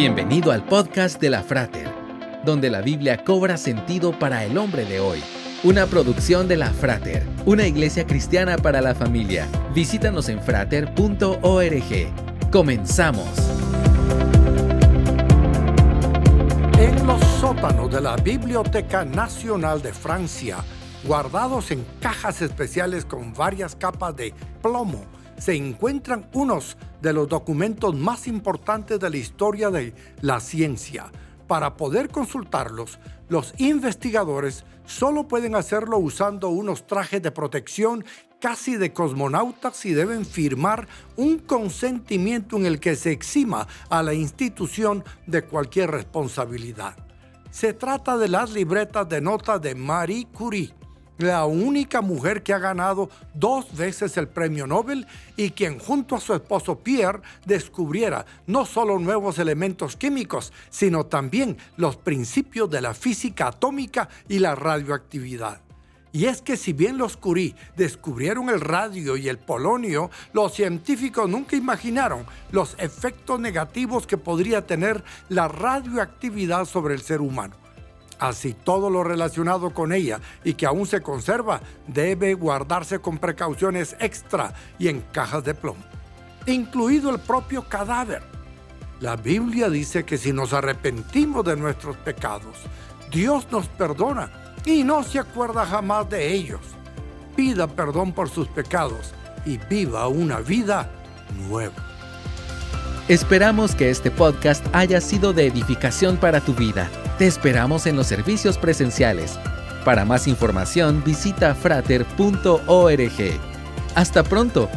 Bienvenido al podcast de la Frater, donde la Biblia cobra sentido para el hombre de hoy. Una producción de la Frater, una iglesia cristiana para la familia. Visítanos en frater.org. Comenzamos. En los sótanos de la Biblioteca Nacional de Francia, guardados en cajas especiales con varias capas de plomo, se encuentran unos de los documentos más importantes de la historia de la ciencia. Para poder consultarlos, los investigadores solo pueden hacerlo usando unos trajes de protección casi de cosmonautas y deben firmar un consentimiento en el que se exima a la institución de cualquier responsabilidad. Se trata de las libretas de nota de Marie Curie, la única mujer que ha ganado dos veces el premio Nobel y quien junto a su esposo Pierre descubriera no solo nuevos elementos químicos, sino también los principios de la física atómica y la radioactividad. Y es que si bien los Curie descubrieron el radio y el polonio, los científicos nunca imaginaron los efectos negativos que podría tener la radioactividad sobre el ser humano. Así todo lo relacionado con ella y que aún se conserva debe guardarse con precauciones extra y en cajas de plomo, incluido el propio cadáver. La Biblia dice que si nos arrepentimos de nuestros pecados, Dios nos perdona y no se acuerda jamás de ellos. Pida perdón por sus pecados y viva una vida nueva. Esperamos que este podcast haya sido de edificación para tu vida. Te esperamos en los servicios presenciales. Para más información visita frater.org. Hasta pronto